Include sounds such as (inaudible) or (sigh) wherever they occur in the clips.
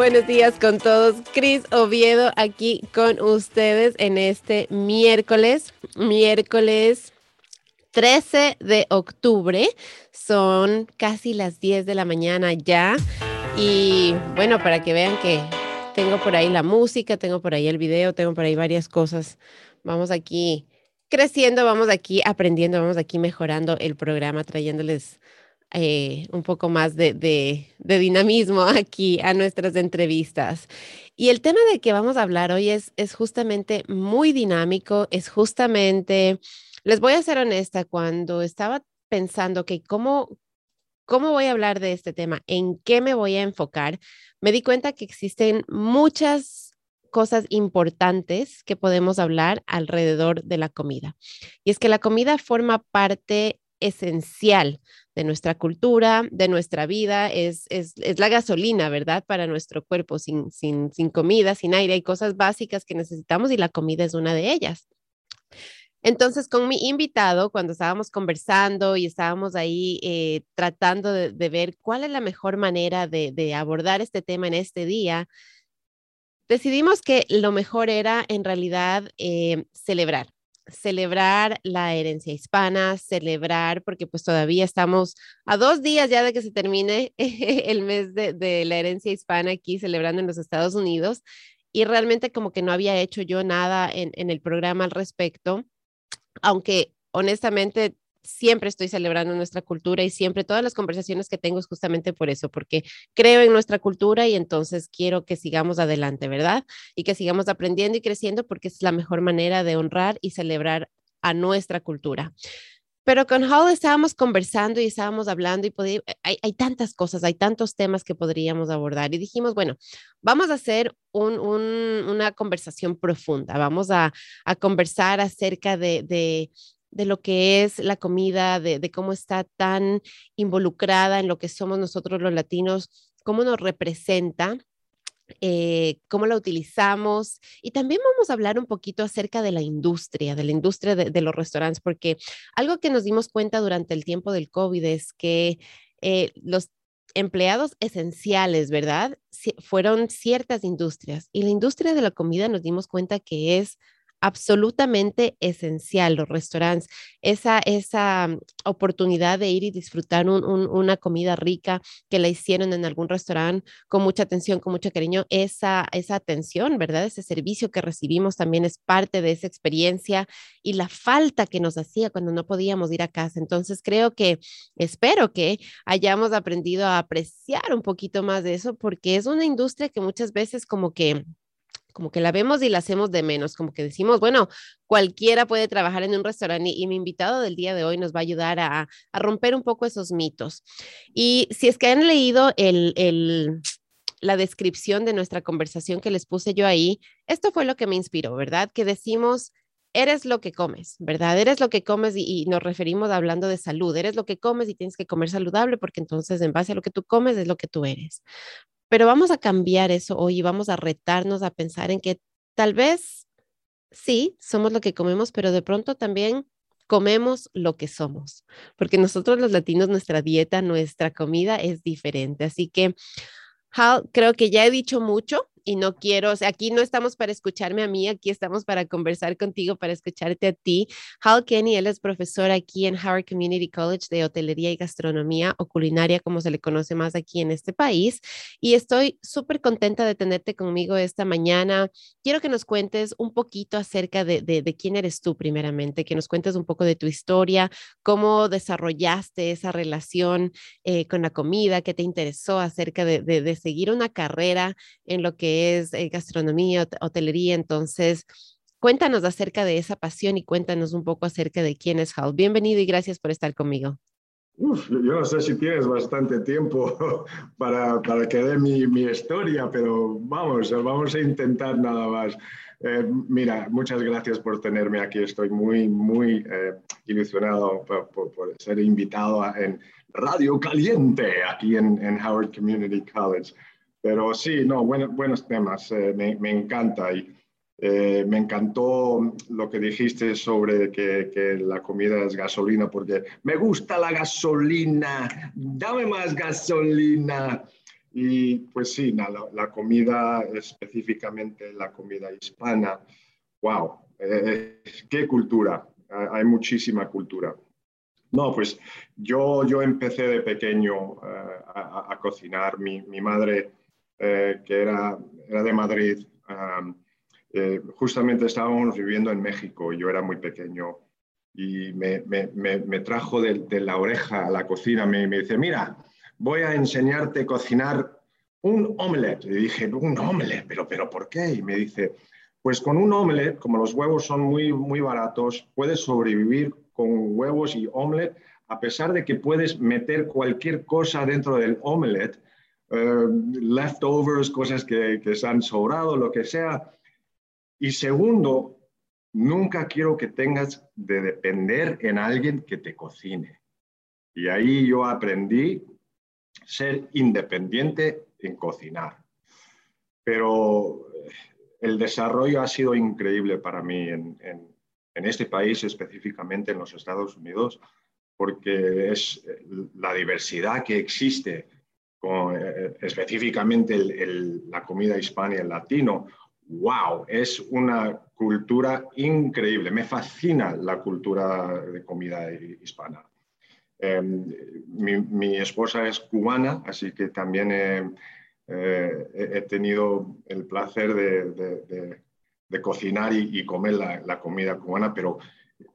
Buenos días con todos. Cris Oviedo aquí con ustedes en este miércoles, miércoles 13 de octubre. Son casi las 10 de la mañana ya. Y bueno, para que vean que tengo por ahí la música, tengo por ahí el video, tengo por ahí varias cosas. Vamos aquí creciendo, vamos aquí aprendiendo, vamos aquí mejorando el programa, trayéndoles eh, un poco más de, de, dinamismo (laughs) aquí a nuestras entrevistas. Y el tema de que vamos a hablar hoy es, es justamente muy dinámico, es justamente, les voy a ser honesta, cuando estaba pensando que cómo, cómo voy a hablar de este tema, en qué me voy a enfocar, me di cuenta que existen muchas cosas importantes que podemos hablar alrededor de la comida. Y es que la comida forma parte esencial de nuestra cultura, de nuestra vida, es, es, la gasolina, ¿verdad? Para nuestro cuerpo, sin, sin, sin comida, sin aire, hay cosas básicas que necesitamos y la comida es una de ellas. Entonces, con mi invitado, cuando estábamos conversando y estábamos ahí eh, tratando de, ver cuál es la mejor manera de, abordar este tema en este día, decidimos que lo mejor era en realidad eh, celebrar celebrar la herencia hispana, celebrar, porque pues todavía estamos a dos días ya de que se termine (laughs) el mes de, la herencia hispana aquí celebrando en los Estados Unidos y realmente como que no había hecho yo nada en, en el programa al respecto, aunque honestamente siempre estoy celebrando nuestra cultura y siempre todas las conversaciones que tengo es justamente por eso, porque creo en nuestra cultura y entonces quiero que sigamos adelante, ¿verdad? Y que sigamos aprendiendo y creciendo porque es la mejor manera de honrar y celebrar a nuestra cultura. Pero con Hall estábamos conversando y estábamos hablando y hay, hay, tantas cosas, hay tantos temas que podríamos abordar y dijimos, bueno, vamos a hacer un, una conversación profunda, vamos a, a conversar acerca de, de, de lo que es la comida, de, cómo está tan involucrada en lo que somos nosotros los latinos, cómo nos representa. Eh, cómo la utilizamos y también vamos a hablar un poquito acerca de la industria, de la industria de, los restaurantes, porque algo que nos dimos cuenta durante el tiempo del COVID es que eh, los empleados esenciales, ¿verdad? fueron ciertas industrias y la industria de la comida nos dimos cuenta que es absolutamente esencial los restaurantes, esa, esa mm, oportunidad de ir y disfrutar una comida rica que la hicieron en algún restaurante con mucha atención, con mucho cariño, esa, esa atención, ¿verdad? Ese servicio que recibimos también es parte de esa experiencia y la falta que nos hacía cuando no podíamos ir a casa. Entonces creo que, espero que hayamos aprendido a apreciar un poquito más de eso porque es una industria que muchas veces como que como que la vemos y la hacemos de menos, como que decimos, bueno, cualquiera puede trabajar en un restaurante y, mi invitado del día de hoy nos va a ayudar a, romper un poco esos mitos. Y si es que han leído la descripción de nuestra conversación que les puse yo ahí, esto fue lo que me inspiró, ¿verdad? Que decimos, eres lo que comes, ¿verdad? Eres lo que comes y, nos referimos hablando de salud, eres lo que comes y tienes que comer saludable porque entonces en base a lo que tú comes es lo que tú eres. Pero vamos a cambiar eso hoy y vamos a retarnos a pensar en que tal vez sí, somos lo que comemos, pero de pronto también comemos lo que somos, porque nosotros los latinos, nuestra dieta, nuestra comida es diferente. Así que, Hal, creo que ya he dicho mucho y no quiero, o sea, aquí no estamos para escucharme a mí, aquí estamos para conversar contigo, para escucharte a ti. Hal Kenny, él es profesor aquí en Howard Community College de Hotelería y Gastronomía o Culinaria, como se le conoce más aquí en este país. Y estoy súper contenta de tenerte conmigo esta mañana. Quiero que nos cuentes un poquito acerca de, de, quién eres tú primeramente, que nos cuentes un poco de tu historia, cómo desarrollaste esa relación eh, con la comida, qué te interesó acerca de, de seguir una carrera en lo que es eh, gastronomía, hotelería. Entonces, cuéntanos acerca de esa pasión y cuéntanos un poco acerca de quién es Hal. Bienvenido y gracias por estar conmigo. Uf, yo no sé si tienes bastante tiempo (laughs) para, para que dé mi, mi, historia, pero vamos, vamos a intentar nada más. Eh, mira, muchas gracias por tenerme aquí. Estoy muy, muy eh, ilusionado por, por, ser invitado en Radio Caliente aquí en, en Howard Community College. Pero sí, no, buenos temas, eh, me, me, encanta. Y eh, me encantó lo que dijiste sobre que, que, la comida es gasolina, porque me gusta la gasolina, dame más gasolina. Y pues sí, la, comida, específicamente la comida hispana, wow, eh, qué cultura, hay muchísima cultura. No, pues yo, yo empecé de pequeño eh, a, cocinar. Mi, madre, eh, que era, era, de Madrid, justamente estábamos viviendo en México, yo era muy pequeño y me, me, trajo de, la oreja a la cocina, me, me dice, mira, voy a enseñarte a cocinar un omelette. Y dije, un omelette, pero, pero ¿por qué? Y me dice, pues con un omelette, como los huevos son muy, muy baratos, puedes sobrevivir con huevos y omelette, a pesar de que puedes meter cualquier cosa dentro del omelette, eh, leftovers, cosas que, que se han sobrado, lo que sea. Y segundo, nunca quiero que tengas de depender en alguien que te cocine. Y ahí yo aprendí ser independiente en cocinar. Pero eh, el desarrollo ha sido increíble para mí en, este país, específicamente en los Estados Unidos, porque es eh, la diversidad que existe, con, eh, específicamente la comida hispana y el latino. ¡Wow! Es una cultura increíble. Me fascina la cultura de comida hispana. Em, mi, esposa es cubana, así que también he, tenido el placer de, cocinar y, comer la, comida cubana, pero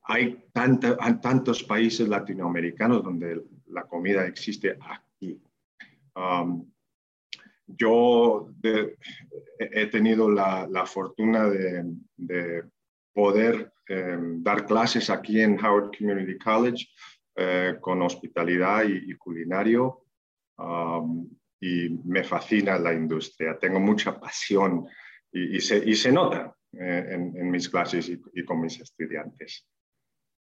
hay, tantos países latinoamericanos donde la comida existe. Um, yo he tenido la, fortuna de, poder em, dar clases aquí en Howard Community College eh, con hospitalidad y, culinario um, y me fascina la industria. Tengo mucha pasión y, se, nota eh, en, mis clases y, con mis estudiantes.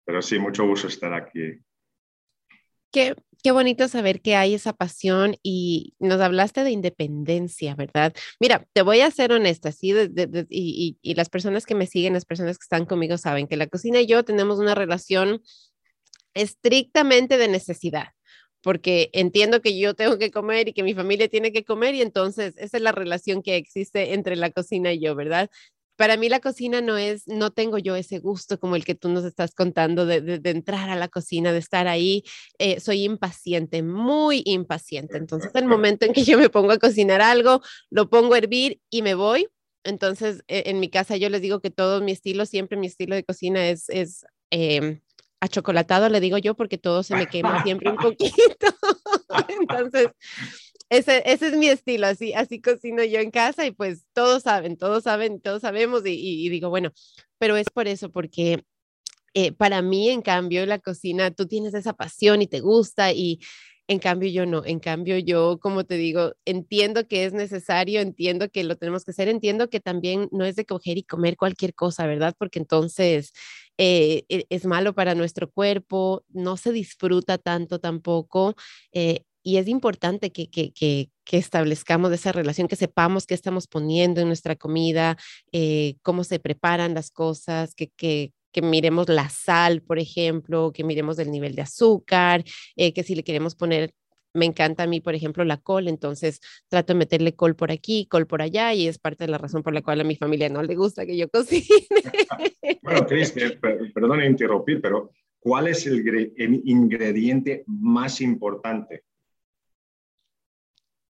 Pero sí, mucho gusto estar aquí. Qué, qué, bonito saber que hay esa pasión y nos hablaste de independencia, ¿verdad? Mira, te voy a ser honesta, ¿sí? y, y, las personas que me siguen, las personas que están conmigo saben que la cocina y yo tenemos una relación estrictamente de necesidad, porque entiendo que yo tengo que comer y que mi familia tiene que comer y entonces esa es la relación que existe entre la cocina y yo, ¿verdad? Para mí la cocina no es, no tengo yo ese gusto como el que tú nos estás contando de, entrar a la cocina, de estar ahí. Eh, soy impaciente, muy impaciente. Entonces, el momento en que yo me pongo a cocinar algo, lo pongo a hervir y me voy. Entonces, e, en mi casa yo les digo que todo mi estilo, siempre mi estilo de cocina es, es em, achocolatado, le digo yo, porque todo se me quema siempre un (laughs) poquito. (laughs) Entonces, ese, ese, es mi estilo, así, así cocino yo en casa y pues todos saben, todos saben, todos sabemos y, digo, bueno, pero es por eso, porque eh, para mí, en cambio, la cocina, tú tienes esa pasión y te gusta y en cambio, yo no. En cambio, yo, como te digo, entiendo que es necesario, entiendo que lo tenemos que hacer, entiendo que también no es de coger y comer cualquier cosa, ¿verdad? Porque entonces eh, e, es malo para nuestro cuerpo, no se disfruta tanto tampoco. Eh, y es importante que, que, que, que, establezcamos esa relación, que sepamos qué estamos poniendo en nuestra comida, eh, cómo se preparan las cosas, que, que, que miremos la sal, por ejemplo, que miremos el nivel de azúcar, eh, que si le queremos poner, me encanta a mí, por ejemplo, la col, entonces trato de meterle col por aquí, col por allá, y es parte de la razón por la cual a mi familia no le gusta que yo cocine. (laughs) bueno, Cris, perdón interrumpir, pero ¿cuál es el, ingrediente más importante?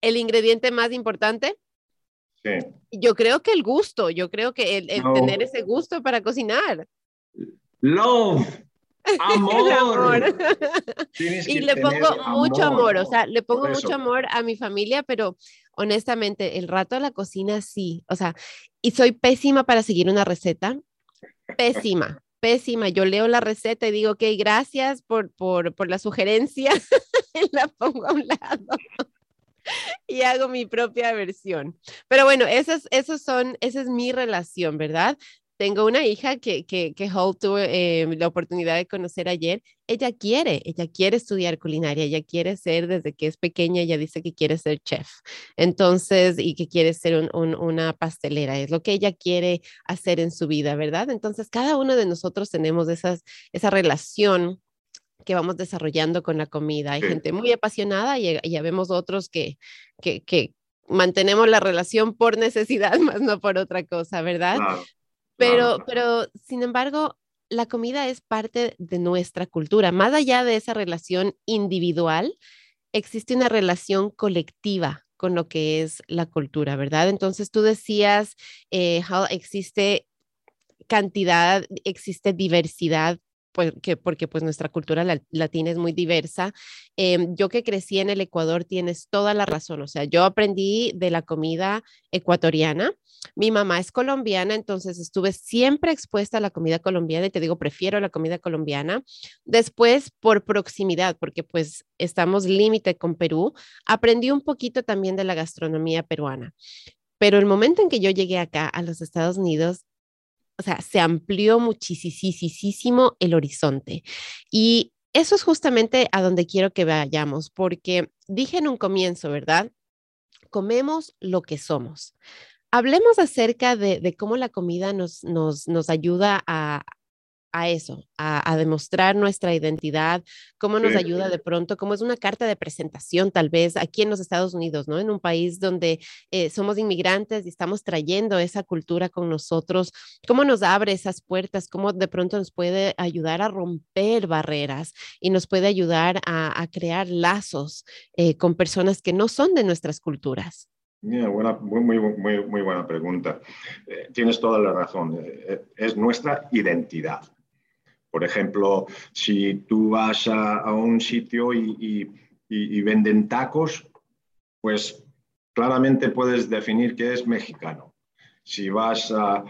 ¿El ingrediente más importante? Sí. Yo creo que el gusto, yo creo que el, tener ese gusto para cocinar. Love. (laughs) Amor. (laughs) y le pongo mucho amor, o sea, le pongo mucho amor a mi familia, pero honestamente, el rato a la cocina sí, o sea, y soy pésima para seguir una receta, pésima, (laughs) pésima. Yo leo la receta y digo, ok, gracias por, por, por la sugerencia, la pongo a un lado (laughs) y hago mi propia versión. Pero bueno, esas, esos son, esa es mi relación, ¿verdad? Tengo una hija que, que, que Holt tuvo eh, la oportunidad de conocer ayer. Ella quiere, ella quiere estudiar culinaria, ella quiere ser, desde que es pequeña, ella dice que quiere ser chef. Entonces, y que quiere ser una pastelera, es lo que ella quiere hacer en su vida, ¿verdad? Entonces, cada uno de nosotros tenemos esas, esa relación que vamos desarrollando con la comida. Hay gente muy apasionada y ya vemos otros que, que, que, mantenemos la relación por necesidad, (laughs) más no por otra cosa, ¿verdad? pero, pero, sin embargo, la comida es parte de nuestra cultura. Más allá de esa relación individual, existe una relación colectiva con lo que es la cultura, ¿verdad? Entonces tú decías, eh, existe cantidad, existe diversidad porque, porque pues nuestra cultura latina es muy diversa. Em, yo que crecí en el Ecuador tienes toda la razón, o sea, yo aprendí de la comida ecuatoriana. Mi mamá es colombiana, entonces estuve siempre expuesta a la comida colombiana y te digo, prefiero la comida colombiana. Después, por proximidad, porque pues estamos límite con Perú, aprendí un poquito también de la gastronomía peruana. Pero el momento en que yo llegué acá a los Estados Unidos, o sea, se amplió muchísimo el horizonte. Y eso es justamente a donde quiero que vayamos, porque dije en un comienzo, ¿verdad? Comemos lo que somos. Hablemos acerca de, cómo la comida nos, nos, nos ayuda a, a eso, a, demostrar nuestra identidad, cómo nos ayuda de pronto, cómo es una carta de presentación tal vez aquí en los Estados Unidos, ¿no? En un país donde eh, somos inmigrantes y estamos trayendo esa cultura con nosotros, cómo nos abre esas puertas, cómo de pronto nos puede ayudar a romper barreras y nos puede ayudar a, crear lazos eh, con personas que no son de nuestras culturas. buena, muy, muy, muy, muy, buena pregunta. Eh, tienes toda la razón. es nuestra identidad. Por ejemplo, si tú vas a, un sitio y, venden tacos, pues claramente puedes definir que es mexicano. Si vas a,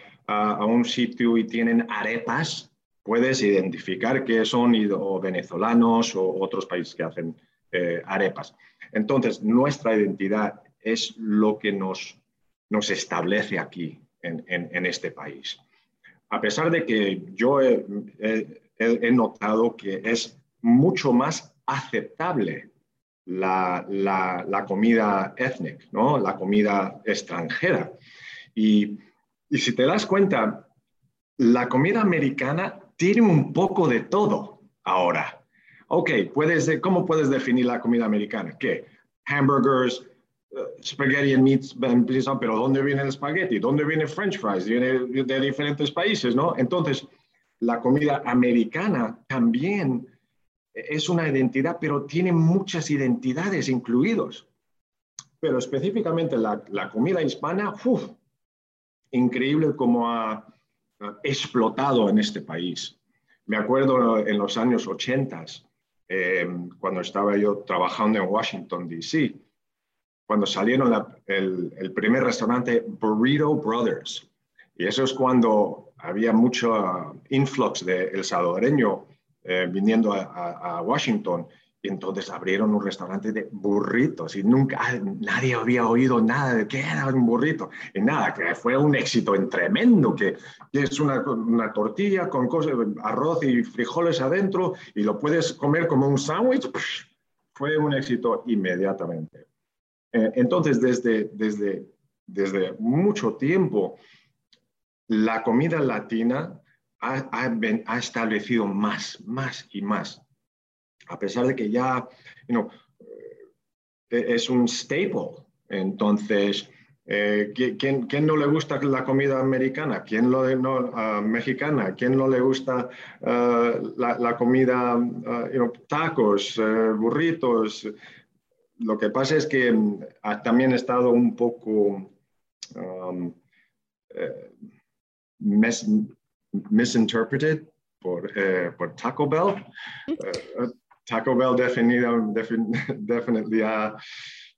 un sitio y tienen arepas, puedes identificar que son o venezolanos o otros países que hacen eh, arepas. Entonces, nuestra identidad es lo que nos, nos establece aquí en este país a pesar de que yo he, notado que es mucho más aceptable la, comida étnica, ¿no? la comida extranjera. Y, si te das cuenta, la comida americana tiene un poco de todo ahora. Ok, ¿cómo puedes definir la comida americana? ¿Qué? Hamburgers, spaghetti and meats, pero ¿dónde viene el spaghetti? ¿Dónde viene french fries? Viene de diferentes países, ¿no? Entonces, la comida americana también es una identidad, pero tiene muchas identidades incluidos. Pero específicamente la, la comida hispana, uf, increíble cómo ha, explotado en este país. Me acuerdo en los años 80, eh, cuando estaba yo trabajando en Washington, D.C., cuando salieron el, primer restaurante Burrito Brothers. Y eso es cuando había mucho influx de el salvadoreño eh, viniendo a, Washington. Y entonces abrieron un restaurante de burritos y nunca nadie había oído nada de qué era un burrito. Y nada, que fue un éxito tremendo, que, es una, una, tortilla con cosas, arroz y frijoles adentro y lo puedes comer como un sándwich. Fue un éxito inmediatamente. Eh, entonces, desde, desde, desde mucho tiempo, la comida latina ha, ha, establecido más, más y más, a pesar de que ya you eh, es un staple. Entonces, eh, ¿quién, ¿quién, no le gusta la comida americana? ¿Quién lo no, uh, mexicana? ¿Quién no le gusta uh, la, comida, uh, tacos, burritos? Lo que pasa es que mm, ha también estado un poco um, eh, misinterpreted por, eh, por, Taco Bell. (laughs) Eh, Taco Bell (laughs) definitivamente ha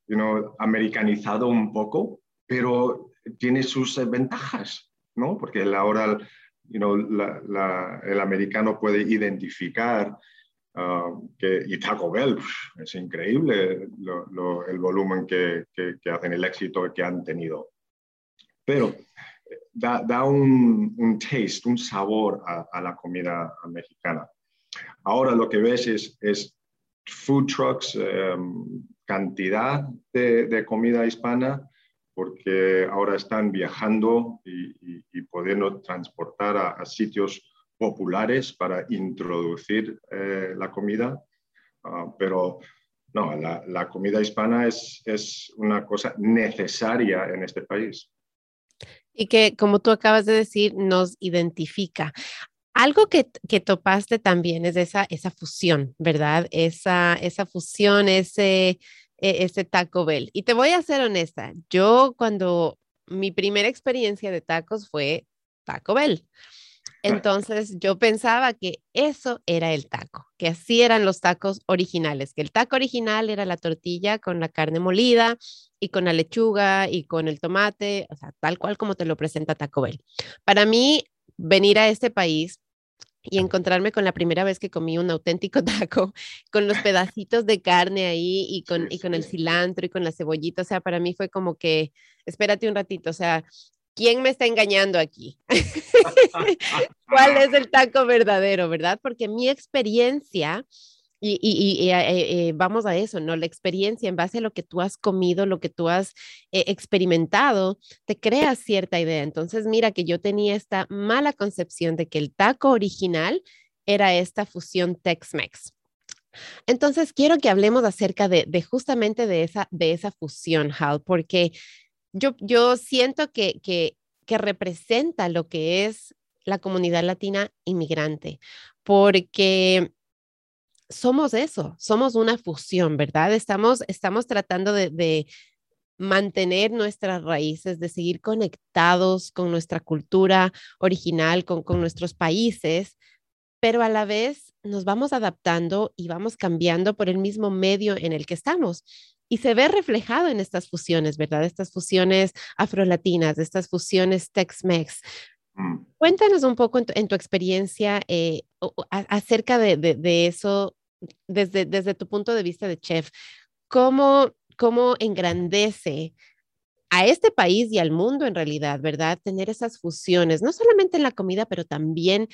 you know, americanizado un poco, pero tiene sus ventajas, ¿no? Porque ahora you know, el americano puede identificar Ah, que, y Taco Bell, es increíble el volumen que, que, hacen, el éxito que han tenido. Pero eh, da, da un, un, taste, un sabor a, la comida mexicana. Ahora lo que ves es, es food trucks, em, cantidad de, de, comida hispana, porque ahora están viajando y, y, pudiendo transportar a, a sitios populares para introducir eh, la comida, ah, pero no, la, comida hispana es, es una cosa necesaria en este país. Y que, como tú acabas de decir, nos identifica. Algo que, que, topaste también es esa, esa fusión, ¿verdad? Esa, esa fusión, ese, e, ese Taco Bell. Y te voy a ser honesta, yo cuando mi primera experiencia de tacos fue Taco Bell. Entonces yo pensaba que eso era el taco, que así eran los tacos originales, que el taco original era la tortilla con la carne molida y con la lechuga y con el tomate, o sea, tal cual como te lo presenta Taco Bell. Para mí, venir a este país y encontrarme con la primera vez que comí un auténtico (laughs) taco, con los pedacitos de carne ahí y con, y con el cilantro y con la cebollita, o sea, para mí fue como que, espérate un ratito, o sea, ¿quién me está engañando aquí? (laughs) ¿Cuál es el taco verdadero, verdad? Porque mi experiencia, y, eh, eh, vamos a eso, ¿no? La experiencia en base a lo que tú has comido, lo que tú has eh, experimentado, te crea cierta idea. Entonces, mira que yo tenía esta mala concepción de que el taco original era esta fusión Tex-Mex. Entonces, quiero que hablemos acerca de, de, justamente de esa, de esa fusión, Hal, porque yo, siento que, que, representa lo que es la comunidad latina inmigrante, porque somos eso, somos una fusión, ¿verdad? Estamos, estamos tratando de, mantener nuestras raíces, de seguir conectados con nuestra cultura original, con, con, nuestros países, pero a la vez nos vamos adaptando y vamos cambiando por el mismo medio en el que estamos y se ve reflejado en estas fusiones, ¿verdad? Estas fusiones afrolatinas, estas fusiones Tex-Mex. Mm. Cuéntanos un poco en tu, experiencia eh, acerca de, eso desde, desde tu punto de vista de chef. ¿Cómo, cómo engrandece a este país y al mundo en realidad, ¿verdad? Tener esas fusiones, no solamente en la comida, pero también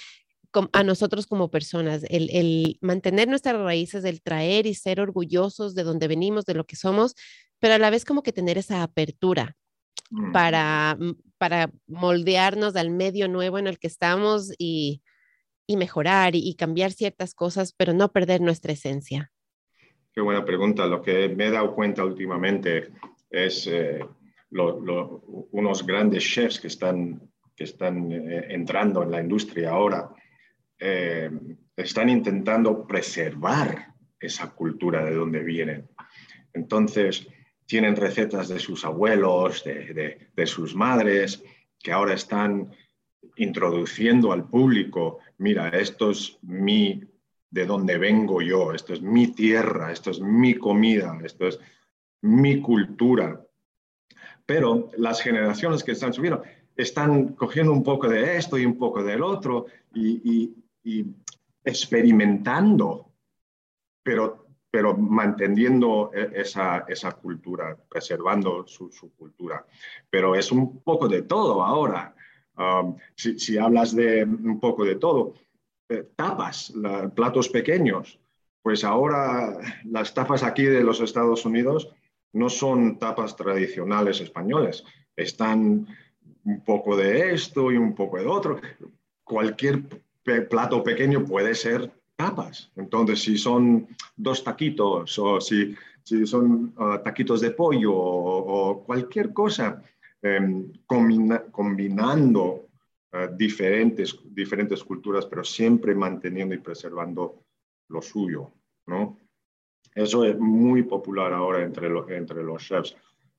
a nosotros como personas, el, mantener nuestras raíces, el traer y ser orgullosos de donde venimos, de lo que somos, pero a la vez como que tener esa apertura para, mm, para moldearnos al medio nuevo en el que estamos y, mejorar y, cambiar ciertas cosas, pero no perder nuestra esencia. Qué buena pregunta. Lo que me he dado cuenta últimamente es eh, unos grandes chefs que están, que están eh, entrando en la industria ahora eh, están intentando preservar esa cultura de donde vienen. Entonces, tienen recetas de sus abuelos, de, sus madres, que ahora están introduciendo al público, mira, esto es mi, de donde vengo yo, esto es mi tierra, esto es mi comida, esto es mi cultura. Pero las generaciones que están subiendo están cogiendo un poco de esto y un poco del otro y experimentando, pero, pero manteniendo e, esa, esa cultura, preservando su, cultura. Pero es un poco de todo ahora. Um, si, hablas de un poco de todo, eh, tapas, platos pequeños, pues ahora las tapas aquí de los Estados Unidos no son tapas tradicionales españoles, están un poco de esto y un poco de otro. Cualquier plato pequeño puede ser tapas. Entonces, si son dos taquitos o si, si son ah, taquitos de pollo o, cualquier cosa, em, combinando ah, diferentes, diferentes culturas, pero siempre manteniendo y preservando lo suyo, ¿no? Eso es muy popular ahora entre, entre los chefs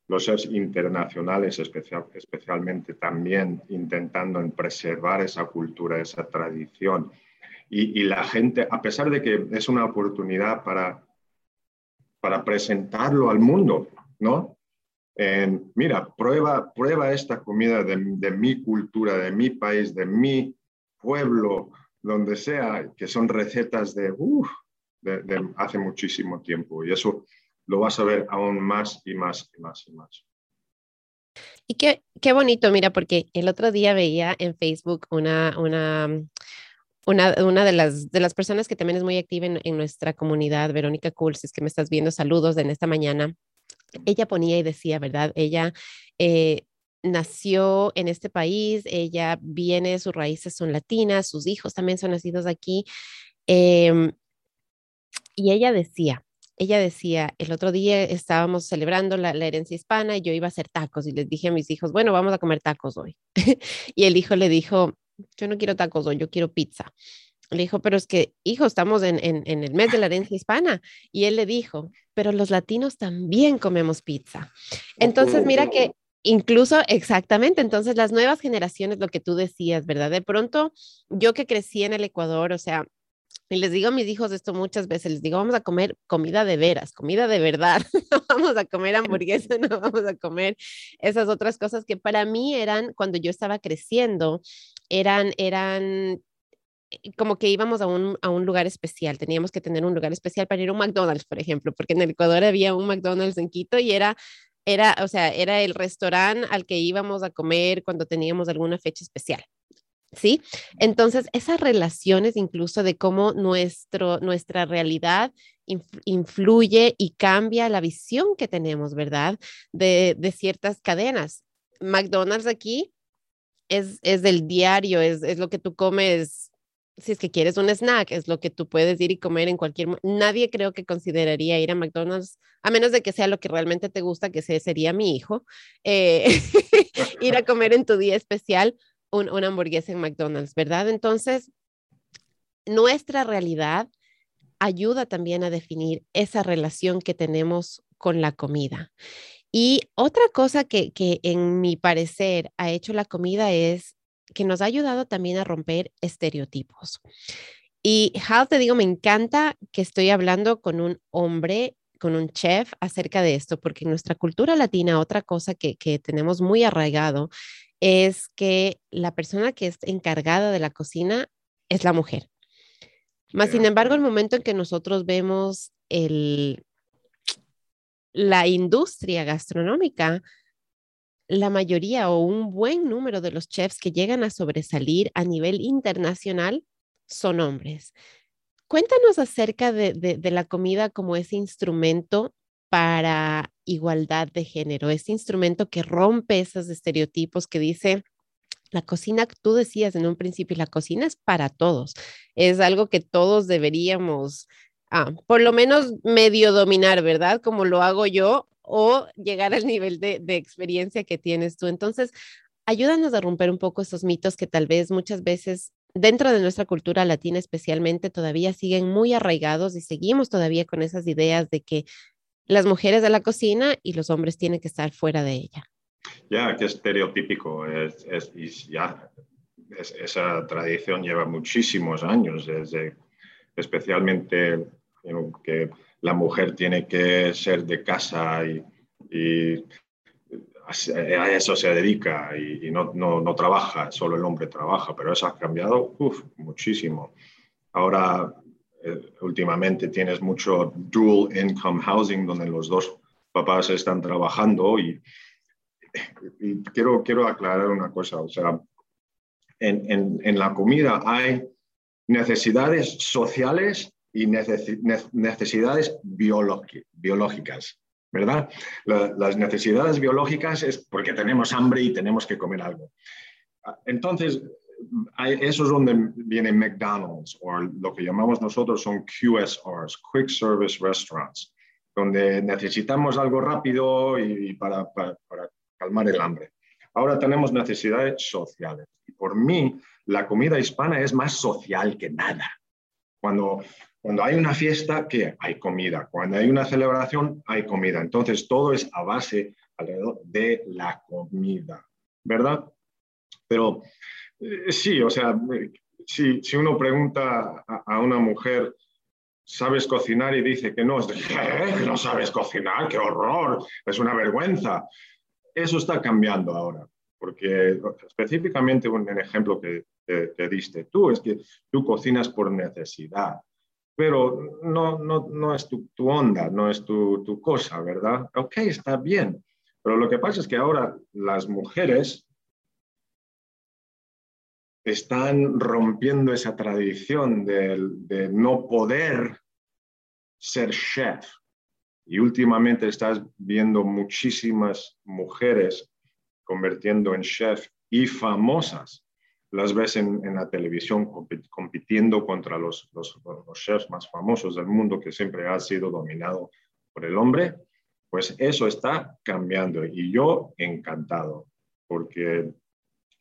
los chefs internacionales especial, especialmente también intentando en preservar esa cultura, esa tradición. Y, la gente, a pesar de que es una oportunidad para, para presentarlo al mundo, ¿no? mira, prueba, prueba esta comida de, de, mi cultura, de mi país, de mi pueblo, donde sea, que son recetas de, de, de hace muchísimo tiempo. Y eso lo vas a ver aún más y más y más y más. Y qué, qué bonito, mira, porque el otro día veía en Facebook una, una, una, una de, las, de las personas que también es muy activa en, nuestra comunidad, Verónica Cool, si es que me estás viendo, saludos en esta mañana. Ella ponía y decía, ¿verdad? Ella eh, nació en este país, ella viene, sus raíces son latinas, sus hijos también son nacidos aquí. Em, y ella decía, ella decía, el otro día estábamos celebrando la, herencia hispana y yo iba a hacer tacos y les dije a mis hijos, bueno, vamos a comer tacos hoy. (laughs) y el hijo le dijo, yo no quiero tacos hoy, yo quiero pizza. Le dijo, pero es que, hijo, estamos en, en, el mes de la herencia hispana. Y él le dijo, pero los latinos también comemos pizza. Entonces, mira que incluso, exactamente, entonces las nuevas generaciones, lo que tú decías, ¿verdad? De pronto, yo que crecí en el Ecuador, o sea, y les digo a mis hijos esto muchas veces, les digo, vamos a comer comida de veras, comida de verdad, (laughs) no vamos a comer hamburguesa, no vamos a comer esas otras cosas que para mí eran, cuando yo estaba creciendo, eran, eran eh, como que íbamos a un, a un lugar especial, teníamos que tener un lugar especial para ir a un McDonald's, por ejemplo, porque en el Ecuador había un McDonald's en Quito y era era, o sea, era el restaurante al que íbamos a comer cuando teníamos alguna fecha especial. ¿Sí? Entonces, esas relaciones incluso de cómo nuestro, nuestra realidad influye y cambia la visión que tenemos, ¿verdad? De, ciertas cadenas. McDonald's aquí es, es del diario, es, es lo que tú comes si es que quieres un snack, es lo que tú puedes ir y comer en cualquier... Nadie creo que consideraría ir a McDonald's, a menos de que sea lo que realmente te gusta, que sería mi hijo, eh, (laughs) ir a comer en tu día especial, una hamburguesa en McDonald's, ¿verdad? Entonces, nuestra realidad ayuda también a definir esa relación que tenemos con la comida. Y otra cosa que, que en mi parecer ha hecho la comida es que nos ha ayudado también a romper estereotipos. Y Hal, te digo, me encanta que estoy hablando con un hombre, con un chef acerca de esto, porque en nuestra cultura latina, otra cosa que, que tenemos muy arraigado es que la persona que es encargada de la cocina es la mujer. Más sin embargo, el momento en que nosotros vemos el, la industria gastronómica, la mayoría o un buen número de los chefs que llegan a sobresalir a nivel internacional son hombres. Cuéntanos acerca de, de la comida como ese instrumento para igualdad de género, ese instrumento que rompe esos estereotipos que dice, la cocina, tú decías en un principio, la cocina es para todos, es algo que todos deberíamos, ah, por lo menos medio dominar, ¿verdad? Como lo hago yo, o llegar al nivel de, de experiencia que tienes tú. Entonces, ayúdanos a romper un poco esos mitos que tal vez muchas veces dentro de nuestra cultura latina especialmente todavía siguen muy arraigados y seguimos todavía con esas ideas de que las mujeres de la cocina y los hombres tienen que estar fuera de ella. Ya, qué estereotípico. Es, es, ya, esa tradición lleva muchísimos años, desde, especialmente que la mujer tiene que ser de casa y, a eso se dedica y, no, no, no, trabaja, solo el hombre trabaja, pero eso ha cambiado muchísimo. Ahora eh, últimamente tienes mucho dual income housing donde los dos papás están trabajando y, quiero, quiero aclarar una cosa, o sea, en, en, la comida hay necesidades sociales y necesidades biológicas, ¿verdad? las necesidades biológicas es porque tenemos hambre y tenemos que comer algo. Entonces, eso es donde viene McDonald's o lo que llamamos nosotros son QSRs, Quick Service Restaurants, donde necesitamos algo rápido y para, para, calmar el hambre. Ahora tenemos necesidades sociales y por mí la comida hispana es más social que nada. Cuando, cuando hay una fiesta, ¿qué? Hay comida. Cuando hay una celebración, hay comida. Entonces todo es a base alrededor de la comida, ¿verdad? Pero sí, o sea, si, si uno pregunta a, una mujer, ¿sabes cocinar? Y dice que no, es ¿qué? ¿No sabes cocinar? ¡Qué horror! Es una vergüenza. Eso está cambiando ahora, porque específicamente un, ejemplo que, te diste tú es que tú cocinas por necesidad, pero no, no, no es tu, tu, onda, no es tu, tu cosa, ¿verdad? Ok, está bien, pero lo que pasa es que ahora las mujeres están rompiendo esa tradición de, no poder ser chef. Y últimamente estás viendo muchísimas mujeres convirtiendo en chef y famosas. Las ves en, la televisión compitiendo contra los, chefs más famosos del mundo que siempre ha sido dominado por el hombre. Pues eso está cambiando y yo encantado, porque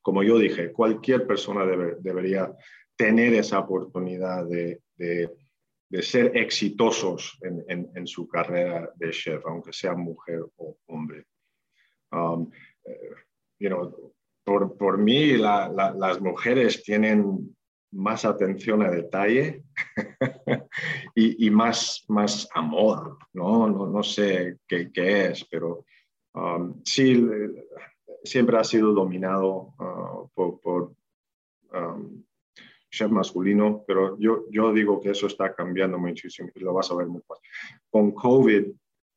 como yo dije, cualquier persona debería tener esa oportunidad de, de, ser exitosos en, en, su carrera de chef, aunque sea mujer o hombre. Um, eh, you know, por, por mí, las mujeres tienen más atención a detalle (laughs) y, y, más, más amor, ¿no? No, no sé qué, qué, es, pero um, sí, siempre ha sido dominado uh, por, por um, chef masculino, pero yo, yo digo que eso está cambiando muchísimo y lo vas a ver muy fácil. Con COVID,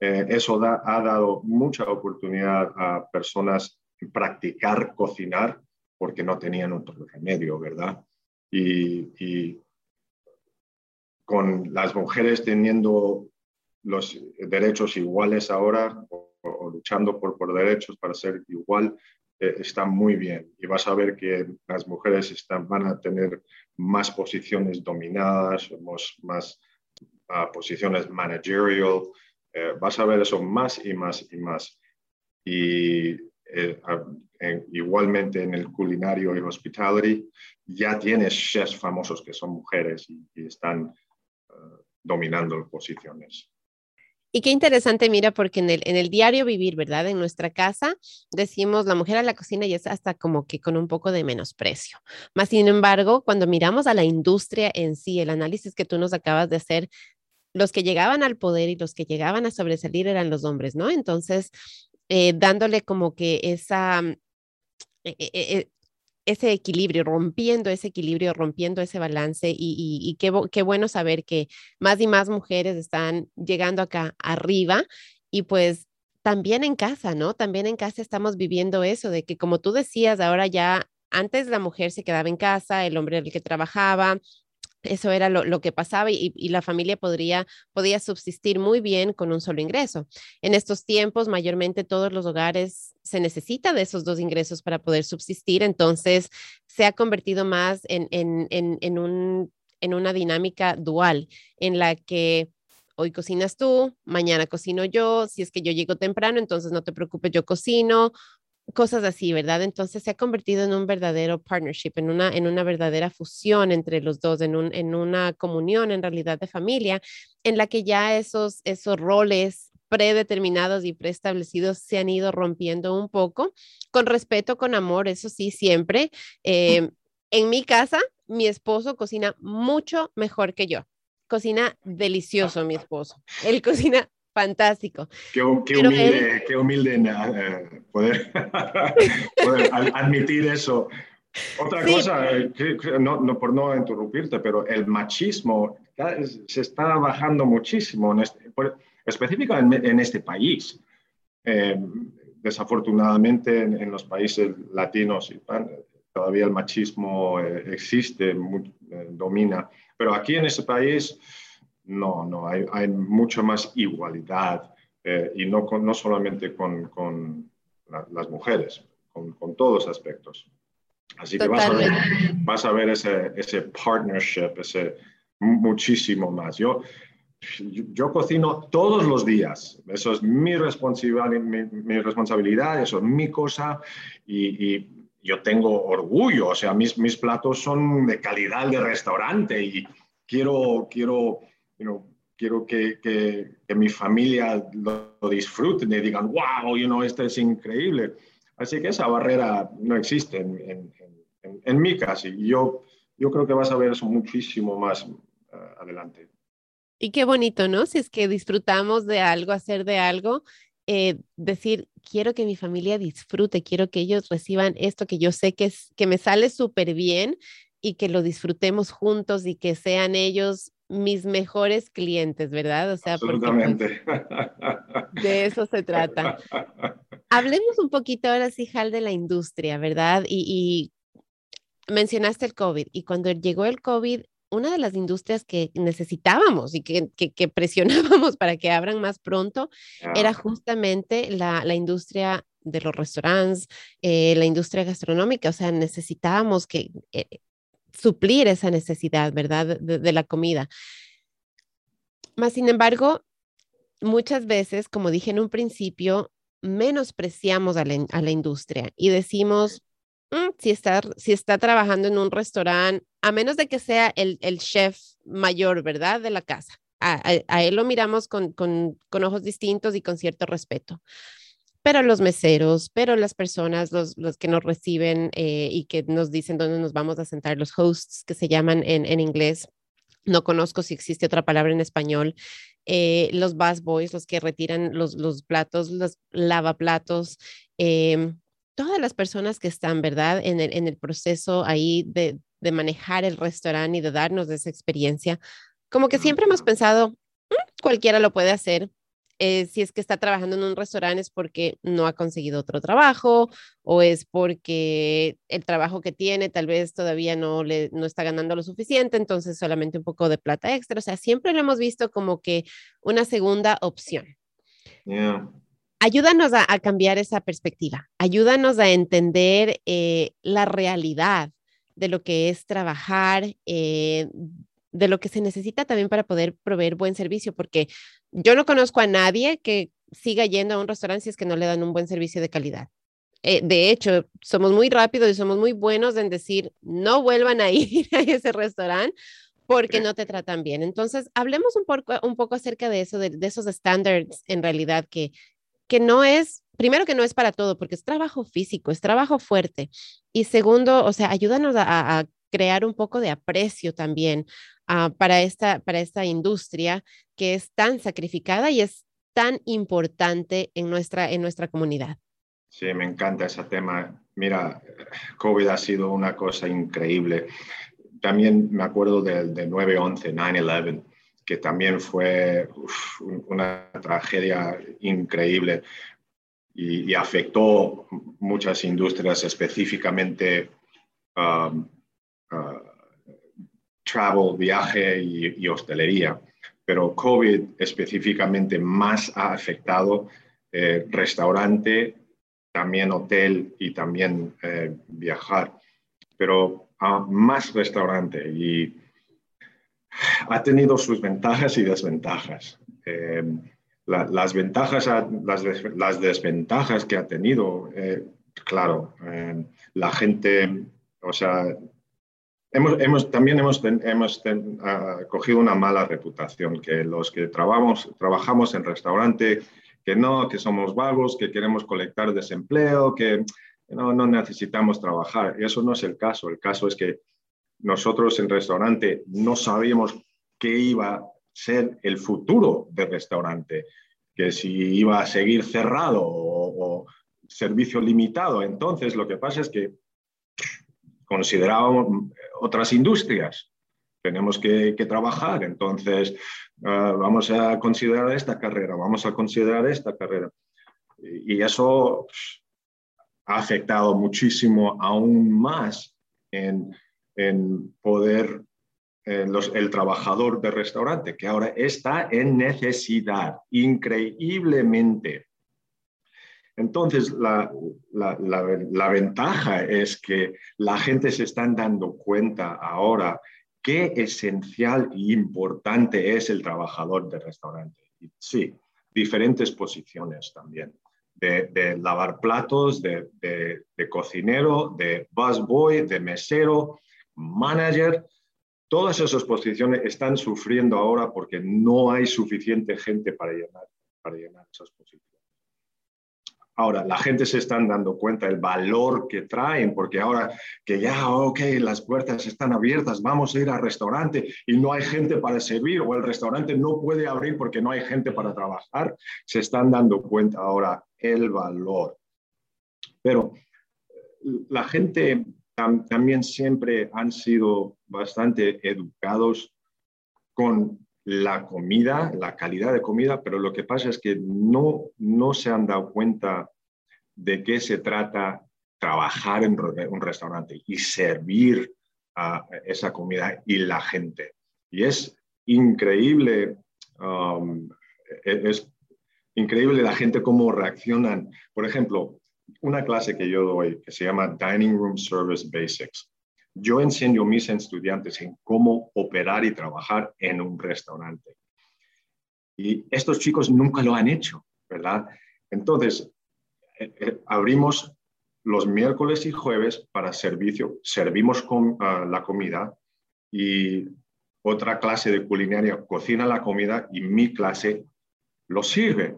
eh, eso da, ha dado mucha oportunidad a personas practicar cocinar porque no tenían otro remedio, ¿verdad? Y, y con las mujeres teniendo los derechos iguales ahora o, luchando por, por, derechos para ser igual, eh, está muy bien. Y vas a ver que las mujeres están, van a tener más posiciones dominadas, más uh, posiciones managerial. Eh, vas a ver eso más y más y más. Y eh, igualmente en el culinario y hospitality, ya tienes chefs famosos que son mujeres y, están dominando posiciones. Y qué interesante, mira, porque en el, en el diario vivir, ¿verdad? En nuestra casa decimos la mujer a la cocina y es hasta como que con un poco de menosprecio. Más sin embargo, cuando miramos a la industria en sí, el análisis que tú nos acabas de hacer, los que llegaban al poder y los que llegaban a sobresalir eran los hombres, ¿no? Entonces, eh, dándole como que esa, eh, eh, ese equilibrio, rompiendo ese equilibrio, rompiendo ese balance y, qué, qué, bueno saber que más y más mujeres están llegando acá arriba y pues también en casa, ¿no? También en casa estamos viviendo eso de que como tú decías, ahora ya antes la mujer se quedaba en casa, el hombre era el que trabajaba, eso era lo, que pasaba y, la familia podría, podía subsistir muy bien con un solo ingreso. En estos tiempos, mayormente todos los hogares se necesita de esos dos ingresos para poder subsistir, entonces se ha convertido más en, en, en, un, en una dinámica dual en la que hoy cocinas tú, mañana cocino yo, si es que yo llego temprano, entonces no te preocupes, yo cocino, cosas así, ¿verdad? Entonces se ha convertido en un verdadero partnership, en una, en una verdadera fusión entre los dos, en, un, en una comunión en realidad de familia, en la que ya esos, esos roles predeterminados y preestablecidos se han ido rompiendo un poco, con respeto, con amor, eso sí, siempre. Eh, en mi casa, mi esposo cocina mucho mejor que yo. Cocina delicioso mi esposo. Él cocina fantástico. Qué, humilde, qué humilde eh, poder, (laughs) admitir eso. Otra cosa, eh, no, no, por no interrumpirte, pero el machismo se está bajando muchísimo, en este, específicamente en este país. Eh, desafortunadamente en, los países latinos todavía el machismo existe, domina, pero aquí en este país no, no, hay, hay mucha más igualdad eh, y no, no solamente con, con las mujeres, con, con, todos aspectos. Así que vas a ver, vas a ver ese, ese partnership, ese muchísimo más. Yo, yo cocino todos los días. Eso es mi, responsabilidad, mi, responsabilidad eso es mi cosa y, y, yo tengo orgullo. O sea, mis, mis platos son de calidad de restaurante y quiero, quiero quiero que, que, mi familia lo, disfruten y digan, wow, you know, esto es increíble. Así que esa barrera no existe en, en, en, mi caso. Y yo, yo creo que vas a ver eso muchísimo más uh, adelante. Y qué bonito, ¿no? Si es que disfrutamos de algo, hacer de algo, eh, decir, quiero que mi familia disfrute, quiero que ellos reciban esto que yo sé que, es, que me sale súper bien y que lo disfrutemos juntos y que sean ellos mis mejores clientes, ¿verdad? O sea, porque pues, (laughs) de eso se trata. Hablemos un poquito ahora sí, Hal, de la industria, ¿verdad? Y, mencionaste el COVID y cuando llegó el COVID, una de las industrias que necesitábamos y que, presionábamos para que abran más pronto era justamente la, la industria de los restaurantes, eh, la industria gastronómica, o sea, necesitábamos que eh, suplir esa necesidad, ¿verdad? De, la comida. Más sin embargo, muchas veces, como dije en un principio, menospreciamos a la, industria y decimos, mm, si, está, trabajando en un restaurante, a menos de que sea el chef mayor, ¿verdad? De la casa a, él lo miramos con, ojos distintos y con cierto respeto. Pero los meseros, pero las personas, los, que nos reciben eh, y que nos dicen dónde nos vamos a sentar, los hosts que se llaman en, inglés, no conozco si existe otra palabra en español, eh, los boys, los que retiran los, los platos, los lavaplatos, eh, todas las personas que están, ¿verdad? En el, en el proceso ahí de, de manejar el restaurante y de darnos esa experiencia, como que siempre hemos pensado, mm, cualquiera lo puede hacer. Eh, si es que está trabajando en un restaurante es porque no ha conseguido otro trabajo o es porque el trabajo que tiene tal vez todavía no le no está ganando lo suficiente, entonces solamente un poco de plata extra. O sea, siempre lo hemos visto como que una segunda opción. Ayúdanos a, cambiar esa perspectiva, ayúdanos a entender eh, la realidad de lo que es trabajar, eh, de lo que se necesita también para poder proveer buen servicio, porque yo no conozco a nadie que siga yendo a un restaurante si es que no le dan un buen servicio de calidad. Eh, de hecho, somos muy rápidos y somos muy buenos en decir, no vuelvan a (laughs) ir a ese restaurante porque no te tratan bien. Entonces, hablemos un poco, un poco acerca de eso, de, esos estándares en realidad que, que no es, primero que no es para todo, porque es trabajo físico, es trabajo fuerte. Y segundo, o sea, ayúdanos a, a crear un poco de aprecio también Ah, para, esta, para esta industria que es tan sacrificada y es tan importante en nuestra, en nuestra comunidad. Sí, me encanta ese tema. Mira, COVID ha sido una cosa increíble. También me acuerdo del, 9-11, 9-11, que también fue una tragedia increíble y, afectó muchas industrias, específicamente um, uh, travel, viaje y, hostelería, pero COVID específicamente más ha afectado eh, restaurante, también hotel y también eh, viajar, pero más restaurante y ha tenido sus ventajas y desventajas. Eh, las ventajas, las, desventajas que ha tenido, claro, la gente, o sea, También hemos, ah, cogido una mala reputación, que los que trabajamos, trabajamos en restaurante, que no, que somos vagos, que queremos colectar desempleo, que no, necesitamos trabajar. Y eso no es el caso. El caso es que nosotros en restaurante no sabíamos qué iba a ser el futuro del restaurante, que si iba a seguir cerrado o servicio limitado. Entonces, lo que pasa es que considerábamos otras industrias. Tenemos que, trabajar, entonces ah, vamos a considerar esta carrera, vamos a considerar esta carrera. Y, eso pues, ha afectado muchísimo aún más en, poder el trabajador de restaurante, que ahora está en necesidad increíblemente. Entonces, la, ventaja es que la gente se está dando cuenta ahora qué esencial e importante es el trabajador de restaurante. sí, diferentes posiciones también, de, lavar platos, de, de, cocinero, de busboy, de mesero, manager. Todas esas posiciones están sufriendo ahora porque no hay suficiente gente para llenar, para llenar esas posiciones. Ahora, la gente se están dando cuenta del valor que traen, porque ahora que ya, ok, las puertas están abiertas, vamos a ir al restaurante y no hay gente para servir o el restaurante no puede abrir porque no hay gente para trabajar, se están dando cuenta ahora el valor. Pero la gente también siempre han sido bastante educados con la comida, la calidad de comida, pero lo que pasa es que no, no se han dado cuenta de qué se trata trabajar en un restaurante y servir a esa comida y la gente. Y es increíble, um, e-, es increíble la gente cómo reaccionan. Por ejemplo, una clase que yo doy que se llama Dining Room Service Basics. Yo enseño a mis estudiantes en cómo operar y trabajar en un restaurante. Y estos chicos nunca lo han hecho, ¿verdad? Entonces, eh, eh, abrimos los miércoles y jueves para servicio, servimos con, ah, la comida y otra clase de culinaria cocina la comida y mi clase lo sirve.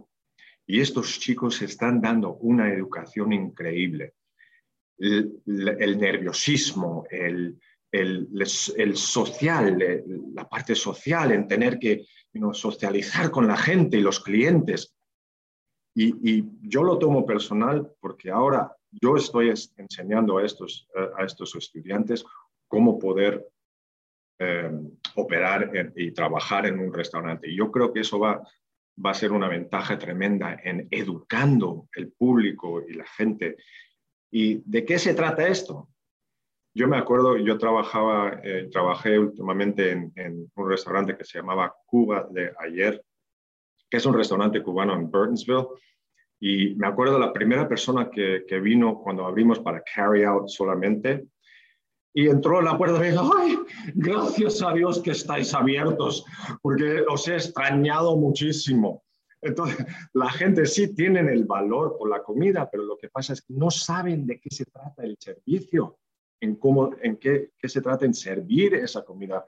Y estos chicos están dando una educación increíble. El, nerviosismo, el, social, la parte social, en tener que socializar con la gente y los clientes. Y, yo lo tomo personal porque ahora yo estoy enseñando a estos, a estos estudiantes cómo poder eh, operar y trabajar en un restaurante. Y yo creo que eso va, va a ser una ventaja tremenda en educando el público y la gente. ¿Y de qué se trata esto? Yo me acuerdo, yo trabajaba, eh, trabajé últimamente en, un restaurante que se llamaba Cuba de ayer, que es un restaurante cubano en Burtonsville. Y me acuerdo la primera persona que, que vino cuando abrimos para carry out solamente, y entró a la puerta y dijo, ¡ay, gracias a Dios que estáis abiertos, porque os he extrañado muchísimo! Entonces, la gente sí tiene el valor por la comida, pero lo que pasa es que no saben de qué se trata el servicio, en, cómo, en qué, qué se trata en servir esa comida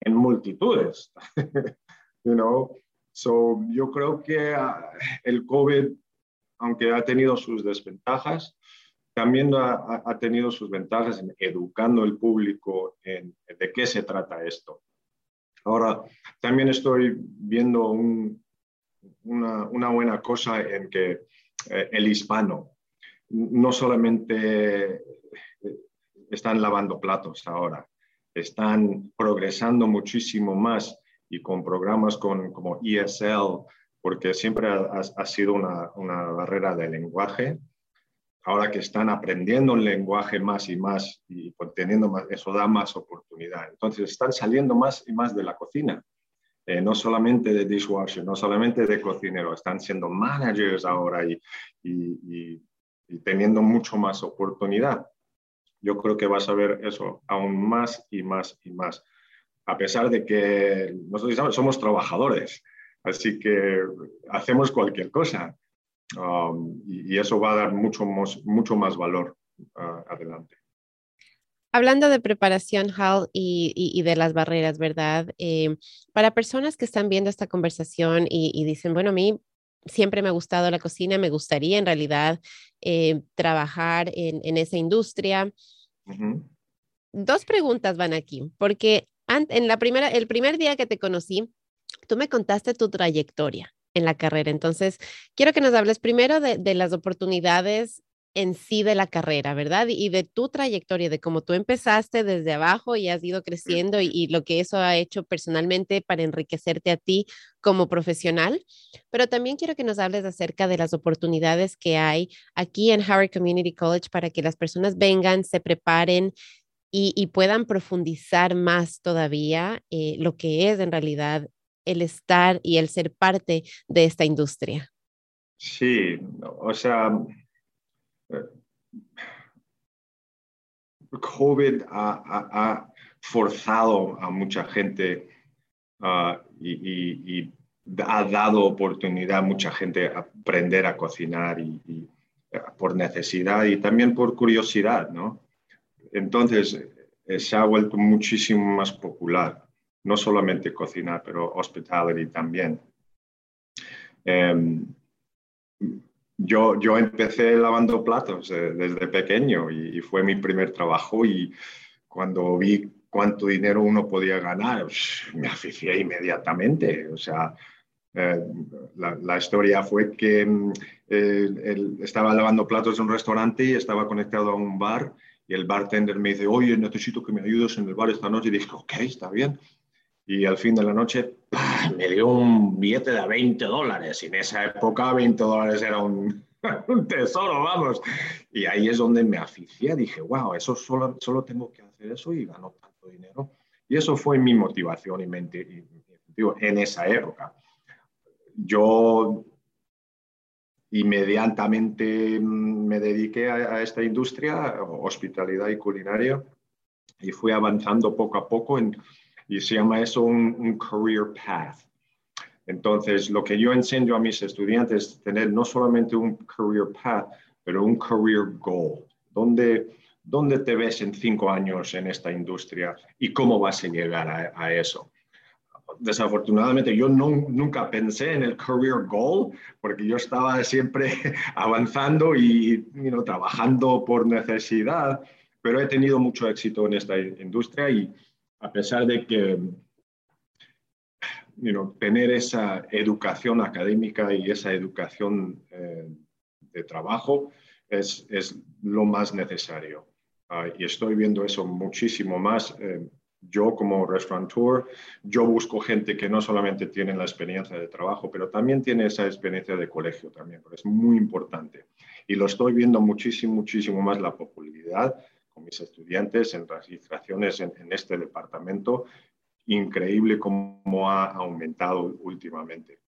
en multitudes. (laughs) you know? so, yo creo que ah, el COVID, aunque ha tenido sus desventajas, también ha, tenido sus ventajas en educando al público en, de qué se trata esto. Ahora, también estoy viendo una, buena cosa en que eh, el hispano no solamente eh, están lavando platos ahora, están progresando muchísimo más y con programas con, como ESL, porque siempre ha, sido una, una barrera de lenguaje ahora que están aprendiendo el lenguaje más y más y teniendo más, eso da más oportunidad. Entonces están saliendo más y más de la cocina, eh, no solamente de dishwasher, no solamente de cocinero, están siendo managers ahora y, y, teniendo mucho más oportunidad. Yo creo que vas a ver eso aún más y más y más, a pesar de que nosotros somos trabajadores, así que hacemos cualquier cosa Um, y, eso va a dar mucho más, mucho más valor uh, adelante. Hablando de preparación, Hal, y, de las barreras, ¿verdad? Eh, para personas que están viendo esta conversación y, dicen, bueno, a mí siempre me ha gustado la cocina, me gustaría en realidad eh, trabajar en, esa industria. Dos preguntas van aquí, porque en la primera, el primer día que te conocí, tú me contaste tu trayectoria en la carrera. Entonces, quiero que nos hables primero de, las oportunidades en sí de la carrera, ¿verdad? Y de tu trayectoria, de cómo tú empezaste desde abajo y has ido creciendo y, lo que eso ha hecho personalmente para enriquecerte a ti como profesional. Pero también quiero que nos hables acerca de las oportunidades que hay aquí en Howard Community College para que las personas vengan, se preparen y, puedan profundizar más todavía eh, lo que es en realidad el estar y el ser parte de esta industria? Sí, o sea, COVID ha, forzado a mucha gente ah, y, ha dado oportunidad a mucha gente a aprender a cocinar y, eh, por necesidad y también por curiosidad, ¿no? Entonces, eh, se ha vuelto muchísimo más popular no solamente cocinar, pero hospitality también. Em, yo, yo empecé lavando platos eh, desde pequeño y, fue mi primer trabajo y cuando vi cuánto dinero uno podía ganar, me aficié inmediatamente. O sea, eh, la, historia fue que em, estaba lavando platos en un restaurante y estaba conectado a un bar y el bartender me dice, oye, necesito que me ayudes en el bar esta noche. Y dije, ok, está bien y al fin de la noche me dio un billete de 20 dólares y en esa época 20 dólares era un, (laughs) un, tesoro, vamos. Y ahí es donde me aficié, dije, wow, eso solo, solo tengo que hacer eso y gano tanto dinero. Y eso fue mi motivación y mente en esa época. Yo inmediatamente mm, me dediqué a, esta industria, hospitalidad y culinaria, y fui avanzando poco a poco en, y se llama eso un, career path. Entonces, lo que yo enseño a mis estudiantes es tener no solamente un career path, pero un career goal. ¿Dónde, dónde te ves en cinco años en esta industria y cómo vas a llegar a eso? desafortunadamente yo no, nunca pensé en el career goal porque yo estaba siempre (laughs) avanzando y trabajando por necesidad, pero he tenido mucho éxito en esta industria y a pesar de que tener esa educación académica y esa educación eh, de trabajo es, es, lo más necesario. Ah, y estoy viendo eso muchísimo más. Eh, yo como restaurateur, yo busco gente que no solamente tiene la experiencia de trabajo, pero también tiene esa experiencia de colegio también, es muy importante. Y lo estoy viendo muchísimo, muchísimo más la popularidad con mis estudiantes en registraciones en, este departamento. Increíble cómo ha aumentado últimamente.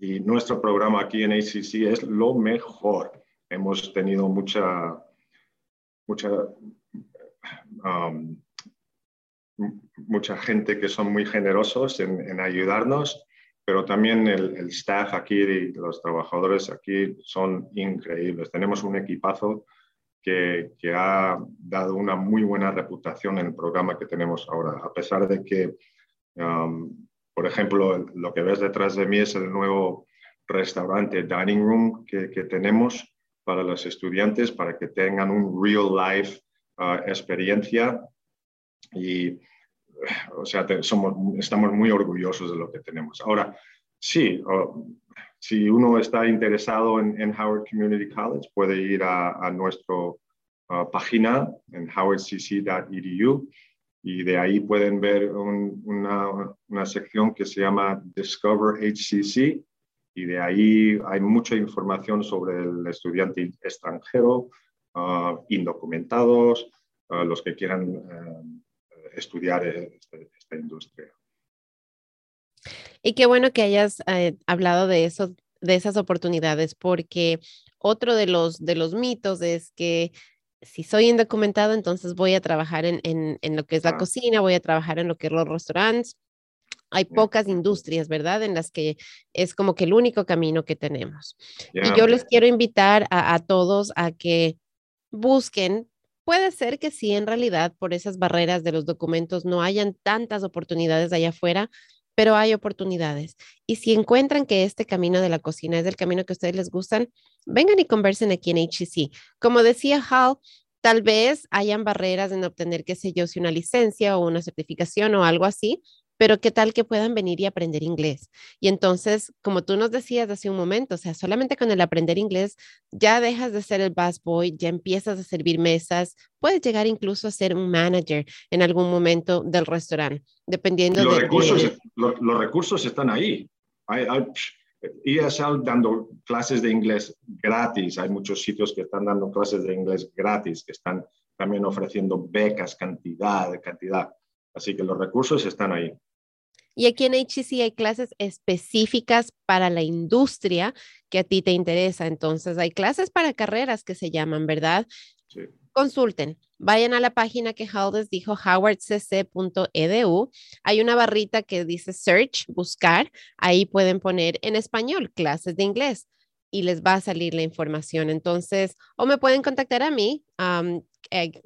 Y nuestro programa aquí en ACC es lo mejor. Hemos tenido mucha, mucha um, mucha gente que son muy generosos en, ayudarnos, pero también el, staff aquí y los trabajadores aquí son increíbles. Tenemos un equipazo que, que, ha dado una muy buena reputación en el programa que tenemos ahora, a pesar de que, um, por ejemplo, lo que ves detrás de mí es el nuevo restaurante Dining Room que, que tenemos para los estudiantes, para que tengan un real life uh, experiencia y o sea, somos, estamos muy orgullosos de lo que tenemos. Ahora, sí, si uno está interesado en, Howard Community College, puede ir a, nuestra página en howardcc.edu y de ahí pueden ver una, una, sección que se llama Discover HCC y de ahí hay mucha información sobre el estudiante extranjero, uh, indocumentados, uh, los que quieran uh, estudiar este, esta, industria. Y qué bueno que hayas eh, hablado de eso, de esas oportunidades, porque otro de los, de los mitos es que si soy indocumentado, entonces voy a trabajar en, en, lo que es la cocina, voy a trabajar en lo que es los restaurantes. Hay pocas industrias, ¿verdad? En las que es como que el único camino que tenemos. Y yo les quiero invitar a, a todos a que busquen Puede ser que sí, en realidad, por esas barreras de los documentos no hayan tantas oportunidades allá afuera, pero hay oportunidades. Y si encuentran que este camino de la cocina es el camino que a ustedes les gustan, vengan y conversen aquí en HCC. Como decía Hal, tal vez hayan barreras en obtener, qué sé yo, si una licencia o una certificación o algo así, pero qué tal que puedan venir y aprender inglés. Y entonces, como tú nos decías hace un momento, o sea, solamente con el aprender inglés ya dejas de ser el busboy, ya empiezas a servir mesas, puedes llegar incluso a ser un manager en algún momento del restaurante, dependiendo los de... Recursos, los, recursos están ahí. Hay, hay, ESL dando clases de inglés gratis. Hay muchos sitios que están dando clases de inglés gratis, que están también ofreciendo becas, cantidad, cantidad. Así que los recursos están ahí. Y aquí en HCC hay clases específicas para la industria que a ti te interesa. Entonces, hay clases para carreras que se llaman, ¿verdad? Sí. Consulten, vayan a la página que Haldes dijo, howardcc.edu. Hay una barrita que dice search, buscar. Ahí pueden poner en español clases de inglés y les va a salir la información. Entonces, o me pueden contactar a mí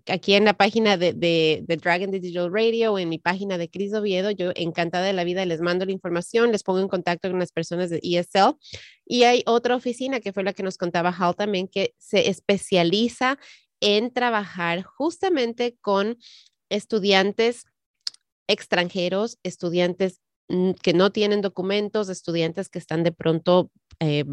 aquí en la página de, de, Dragon Digital Radio en mi página de Cris Oviedo. Yo encantada de la vida les mando la información, les pongo en contacto con las personas de ESL. Y hay otra oficina que fue la que nos contaba Hal también, que se especializa en trabajar justamente con estudiantes extranjeros, estudiantes que no tienen documentos, estudiantes que están de pronto eh,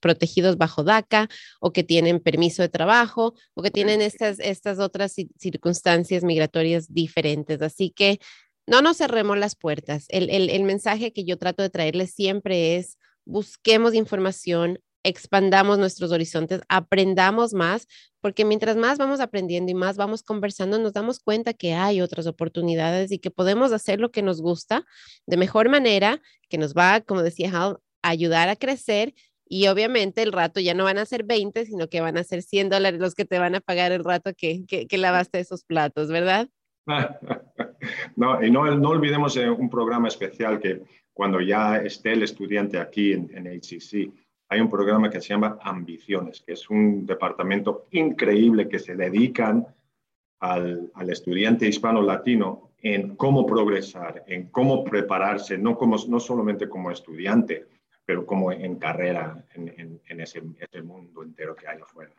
protegidos bajo DACA o que tienen permiso de trabajo o que tienen estas, estas otras circunstancias migratorias diferentes. Así que no nos cerremos las puertas. El, el, el mensaje que yo trato de traerles siempre es busquemos información, expandamos nuestros horizontes, aprendamos más, porque mientras más vamos aprendiendo y más vamos conversando, nos damos cuenta que hay otras oportunidades y que podemos hacer lo que nos gusta de mejor manera, que nos va, como decía Hal, ayudar a crecer y obviamente el rato ya no van a ser 20, sino que van a ser 100 dólares los que te van a pagar el rato que, que, lavaste esos platos, ¿verdad? (laughs) no, y no, olvidemos eh, un programa especial que cuando ya esté el estudiante aquí en HCC, hay un programa que se llama Ambiciones, que es un departamento increíble que se dedican al, al estudiante hispano-latino en cómo progresar, en cómo prepararse, no, como, no solamente como estudiante, pero como en carrera en, en, ese, ese, mundo entero que hay afuera.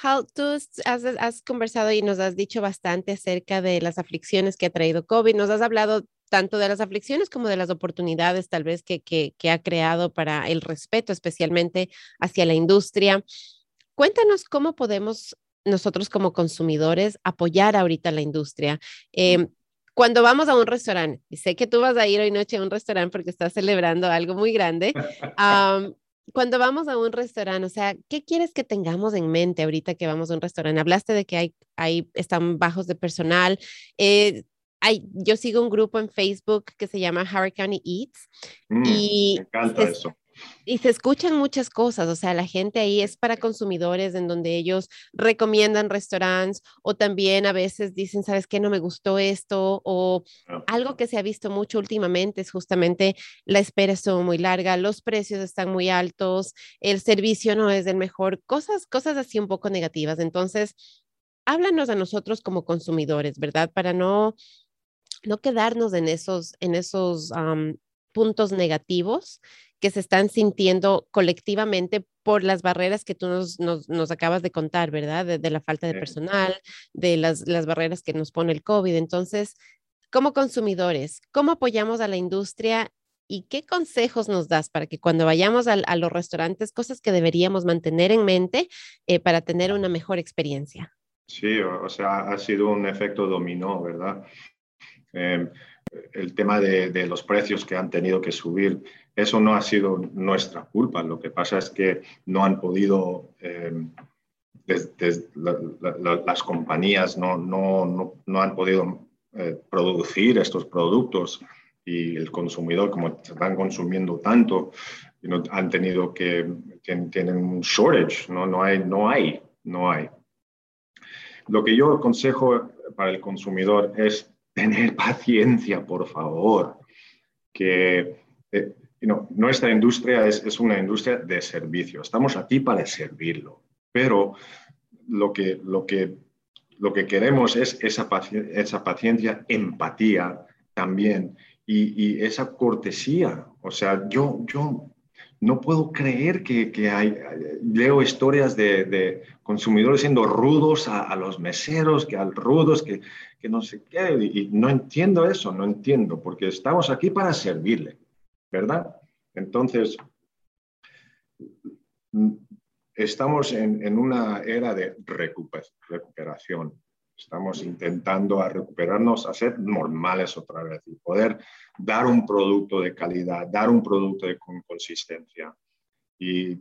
Hal, tú has, has, conversado y nos has dicho bastante acerca de las aflicciones que ha traído COVID. Nos has hablado tanto de las aflicciones como de las oportunidades tal vez que, que, que ha creado para el respeto, especialmente hacia la industria. Cuéntanos cómo podemos nosotros como consumidores apoyar ahorita la industria. Eh, cuando vamos a un restaurante, y sé que tú vas a ir hoy noche a un restaurante porque estás celebrando algo muy grande, (laughs) cuando vamos a un restaurante, o sea, ¿qué quieres que tengamos en mente ahorita que vamos a un restaurante? Hablaste de que hay, hay están bajos de personal. Eh, hay, yo sigo un grupo en Facebook que se llama Hurricane Eats mm, y me encanta eso. Y se escuchan muchas cosas, o sea, la gente ahí es para consumidores en donde ellos recomiendan restaurantes o también a veces dicen, ¿sabes qué? No me gustó esto o ah. algo que se ha visto mucho últimamente es justamente la espera estuvo muy larga, los precios están muy altos, el servicio no es el mejor, cosas, cosas así un poco negativas. Entonces, háblanos a nosotros como consumidores, ¿verdad? Para no no quedarnos en esos, en esos puntos negativos que se están sintiendo colectivamente por las barreras que tú nos, nos, acabas de contar, ¿verdad? De, la falta de personal, de las, las barreras que nos pone el COVID. Entonces, como consumidores, ¿cómo apoyamos a la industria y qué consejos nos das para que cuando vayamos a, a los restaurantes, cosas que deberíamos mantener en mente eh, para tener una mejor experiencia? Sí, o sea, ha sido un efecto dominó, ¿verdad? Eh, el tema de, los precios que han tenido que subir, eso no ha sido nuestra culpa. Lo que pasa es que no han podido, eh, las compañías no, no, no, han podido eh, producir estos productos y el consumidor, como están consumiendo tanto, han tenido que, tienen, un shortage, ¿no? No, hay, no hay, no hay. Lo que yo aconsejo para el consumidor es tener paciencia, por favor, que eh, nuestra industria es, es, una industria de servicio, estamos aquí para servirlo, pero lo que, lo que, lo que queremos es esa, esa paciencia, empatía también y, y, esa cortesía. O sea, yo, yo no puedo creer que, que hay, leo historias de, de consumidores siendo rudos a, a, los meseros, que al rudos, que, que no sé qué, y no entiendo eso, no entiendo, porque estamos aquí para servirle, ¿verdad? Entonces, estamos en, en una era de recuperación. Estamos intentando a recuperarnos, a ser normales otra vez y poder dar un producto de calidad, dar un producto de, con consistencia. Y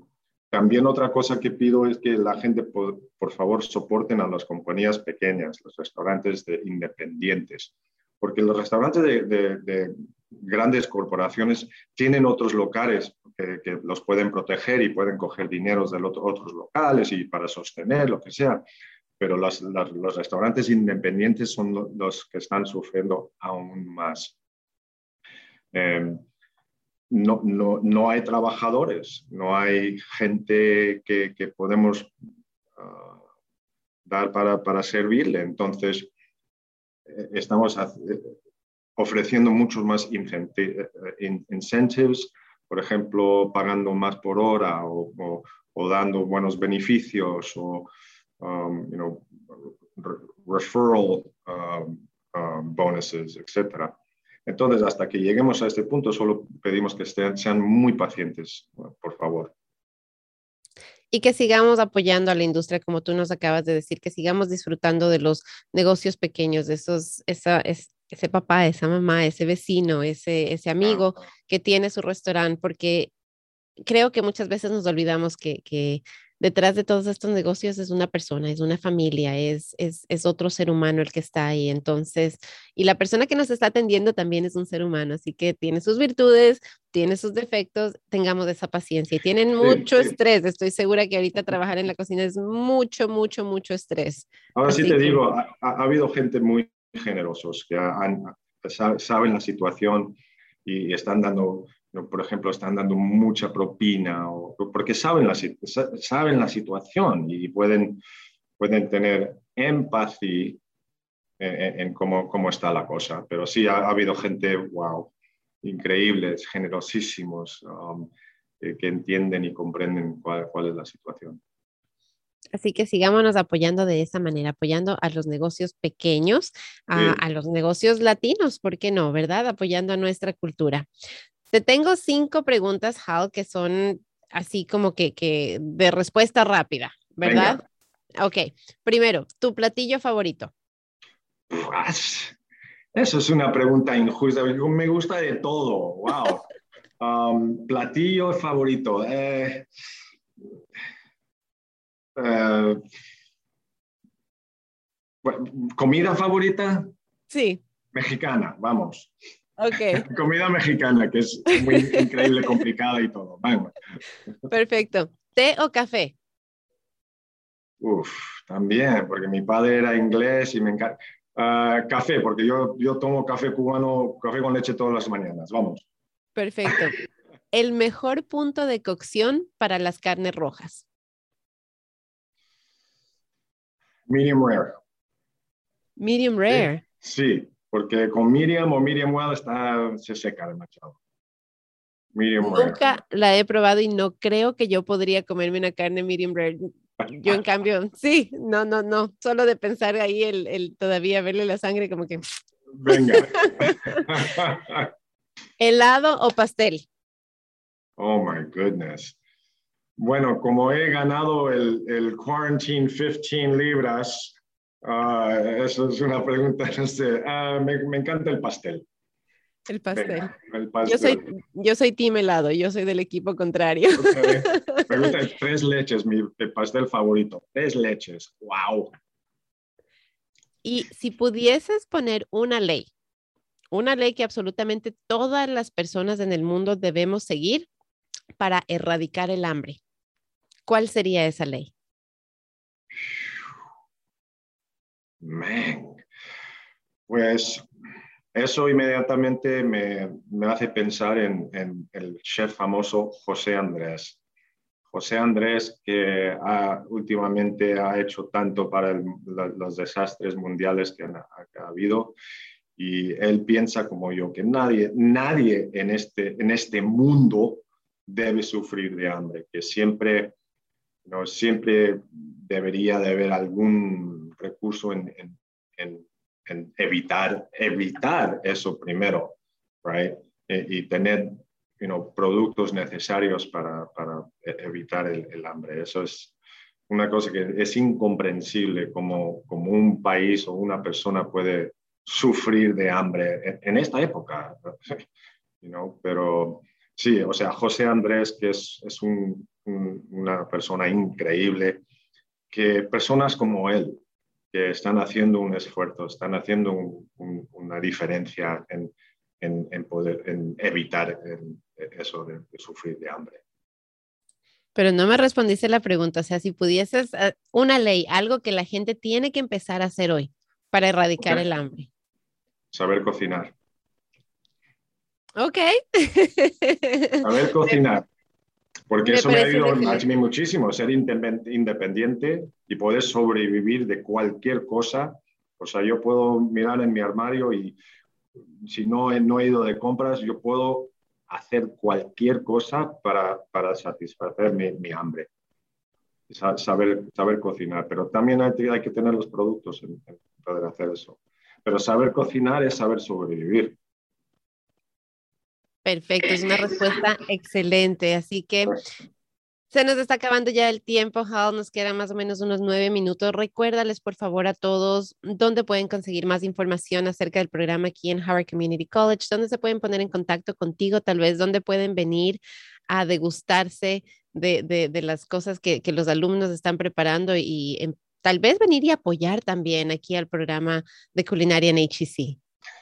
también otra cosa que pido es que la gente, por, favor, soporten a las compañías pequeñas, los restaurantes de, independientes, porque los restaurantes de, grandes corporaciones tienen otros locales que, los pueden proteger y pueden coger dineros de otros locales y para sostener lo que sea, pero los restaurantes independientes son los que están sufriendo aún más. Eh, no, no, no, hay trabajadores, no hay gente que, que podemos uh, dar para, para, servirle. Entonces, eh, estamos ofreciendo muchos más eh, incentives, por ejemplo, pagando más por hora o, o, dando buenos beneficios o um, you know, referral um, um, bonuses, etcétera. Entonces, hasta que lleguemos a este punto, solo pedimos que estén, sean muy pacientes, por favor. Y que sigamos apoyando a la industria, como tú nos acabas de decir, que sigamos disfrutando de los negocios pequeños, de esos, esa, ese papá, esa mamá, ese vecino, ese, ese amigo que tiene su restaurante, porque creo que muchas veces nos olvidamos que, que detrás de todos estos negocios es una persona, es una familia, es, es, es, otro ser humano el que está ahí. Entonces, y la persona que nos está atendiendo también es un ser humano, así que tiene sus virtudes, tiene sus defectos, tengamos esa paciencia. Y tienen mucho estrés, estoy segura que ahorita (laughs) trabajar en la cocina es mucho, mucho, mucho estrés. Ahora sí te digo, ha, ha, habido gente muy generosos que han, saben la situación y están dando por ejemplo, están dando mucha propina, o, porque saben la, saben la situación y pueden, pueden tener empatía en, cómo, cómo, está la cosa. Pero sí, ha, habido gente, wow, increíbles, generosísimos, um, que entienden y comprenden cuál, cuál es la situación. Así que sigámonos apoyando de esa manera, apoyando a los negocios pequeños, a, a, los negocios latinos, ¿por qué no? ¿Verdad? Apoyando a nuestra cultura. Te tengo cinco preguntas, Hal, que son así como que, que de respuesta rápida, ¿verdad? Ok, primero, ¿tu platillo favorito? Eso es una pregunta injusta. Me gusta de todo. Wow. (laughs) Um, platillo favorito. Eh, eh, ¿Comida favorita? Sí. Mexicana, vamos. Ok. (laughs) Comida mexicana, que es muy increíble, complicada y todo. Vamos. Perfecto. ¿Té o café? Uf, también, porque mi padre era inglés y me encanta. Uh, café, porque yo, yo tomo café cubano, café con leche todas las mañanas. Vamos. Perfecto. El mejor punto de cocción para las carnes rojas. Medium rare. Medium rare. Sí, porque con Miriam o Miriam Well está, se seca demasiado. Medium Nunca rare. la he probado y no creo que yo podría comerme una carne medium rare. Yo en cambio, (laughs) sí, no, no, no, solo de pensar ahí el, el todavía verle la sangre como que... Venga. (laughs) ¿Helado o pastel? Oh, my goodness. Bueno, como he ganado el, el Quarantine 15 libras, Uh, eso es una pregunta, (laughs) no sé. Uh, me, me, encanta el pastel. El pastel. Venga, el pastel. Yo soy, yo soy team helado, yo soy del equipo contrario. Okay. (laughs) Pregunta tres leches, mi pastel favorito. Tres leches, wow. Y si pudieses poner una ley, una ley que absolutamente todas las personas en el mundo debemos seguir para erradicar el hambre, ¿cuál sería esa ley? Man. Pues eso inmediatamente me, me hace pensar en, el chef famoso José Andrés. José Andrés, que ha, últimamente ha hecho tanto para los desastres mundiales que, han, ha habido, y él piensa como yo, que nadie, nadie en este, en este mundo debe sufrir de hambre, que siempre, no, siempre debería de haber algún recurso en, en, en, evitar, evitar eso primero, right? E, y, tener you know, productos necesarios para, para e, evitar el, el, hambre. Eso es una cosa que es incomprensible como, como un país o una persona puede sufrir de hambre en, esta época. (laughs) You know? Pero sí, o sea, José Andrés, que es, es un, un, una persona increíble, que personas como él, que están haciendo un esfuerzo, están haciendo un, un, una diferencia en, en, en, poder en evitar eso de, de, sufrir de hambre. Pero no me respondiste la pregunta, o sea, si pudieses uh, una ley, algo que la gente tiene que empezar a hacer hoy para erradicar okay. el hambre. Saber cocinar. Ok. (laughs) Saber cocinar. Porque me eso me ha ayudado a mí muchísimo, ser independiente y poder sobrevivir de cualquier cosa. O sea, yo puedo mirar en mi armario y si no he, no he ido de compras, yo puedo hacer cualquier cosa para, para satisfacer mi, mi hambre. Saber, saber cocinar, pero también hay, hay que tener los productos poder hacer eso. Pero saber cocinar es saber sobrevivir. Perfecto, es una respuesta excelente. Así que se nos está acabando ya el tiempo, Hal. Nos quedan más o menos unos nueve minutos. Recuérdales, por favor, a todos dónde pueden conseguir más información acerca del programa aquí en Howard Community College, dónde se pueden poner en contacto contigo, tal vez dónde pueden venir a degustarse de, de, las cosas que, que, los alumnos están preparando y em, tal vez venir y apoyar también aquí al programa de culinaria en HEC.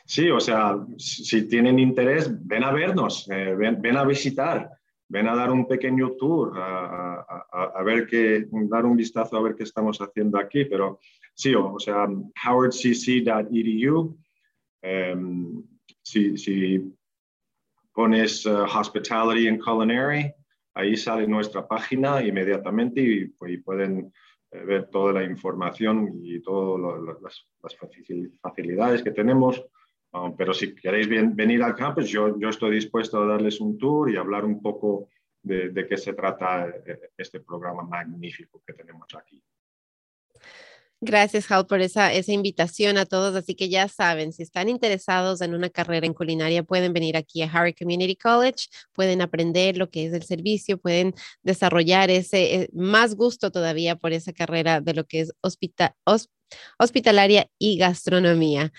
Sí, o sea, si tienen interés, ven a vernos, eh, ven, ven, a visitar, ven a dar un pequeño tour, a, a, ver qué, dar un vistazo a ver qué estamos haciendo aquí. Pero sí, o, sea, howardcc.edu, em, si, si, pones uh, hospitality and culinary, ahí sale nuestra página inmediatamente y, pues, pueden eh, ver toda la información y todas las, facilidades que tenemos. Um, pero si queréis venir al campus, yo, yo estoy dispuesto a darles un tour y hablar un poco de, de qué se trata eh, este programa magnífico que tenemos aquí. Gracias, Hal, por esa, esa invitación a todos. Así que ya saben, si están interesados en una carrera en culinaria, pueden venir aquí a Harry Community College, pueden aprender lo que es el servicio, pueden desarrollar ese eh, más gusto todavía por esa carrera de lo que es hospitalaria y gastronomía.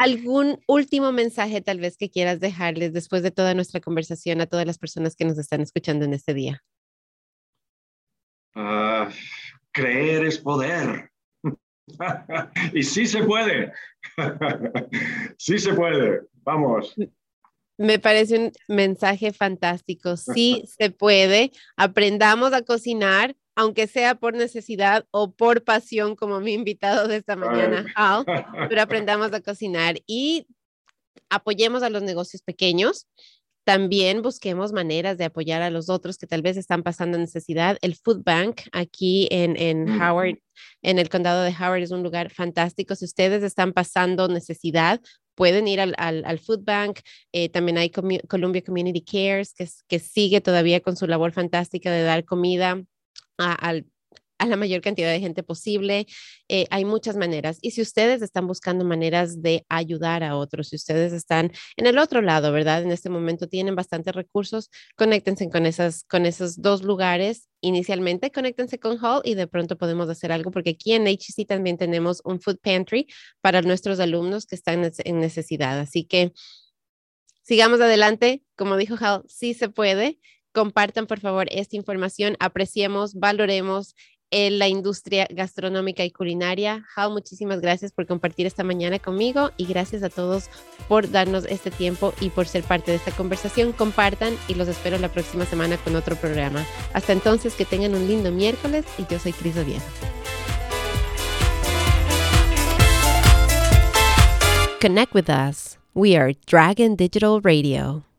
¿Algún último mensaje tal vez que quieras dejarles después de toda nuestra conversación a todas las personas que nos están escuchando en este día? Ah, creer es poder. (laughs) y sí se puede. (laughs) sí se puede. Vamos. Me parece un mensaje fantástico. Sí se puede. Aprendamos a cocinar, aunque sea por necesidad o por pasión, como mi invitado de esta mañana, Al, pero (laughs) aprendamos a cocinar y apoyemos a los negocios pequeños también busquemos maneras de apoyar a los otros que tal vez están pasando necesidad. El Food Bank aquí en, en Howard, en el condado de Howard, es un lugar fantástico. Si ustedes están pasando necesidad, pueden ir al, al, Food Bank. Eh, también hay Columbia Community Cares, que, que sigue todavía con su labor fantástica de dar comida a, la mayor cantidad de gente posible. Eh, hay muchas maneras. Y si ustedes están buscando maneras de ayudar a otros, si ustedes están en el otro lado, ¿verdad? En este momento tienen bastantes recursos, conéctense con, esas, con esos dos lugares. Inicialmente, conéctense con Hall y de pronto podemos hacer algo, porque aquí en HC también tenemos un food pantry para nuestros alumnos que están en necesidad. Así que sigamos adelante. Como dijo Hall, sí se puede compartan por favor esta información, apreciemos, valoremos en la industria gastronómica y culinaria. Hal, muchísimas gracias por compartir esta mañana conmigo y gracias a todos por darnos este tiempo y por ser parte de esta conversación. Compartan y los espero la próxima semana con otro programa. Hasta entonces, que tengan un lindo miércoles y yo soy Cris Oviedo. Connect with us. We are Dragon Digital Radio.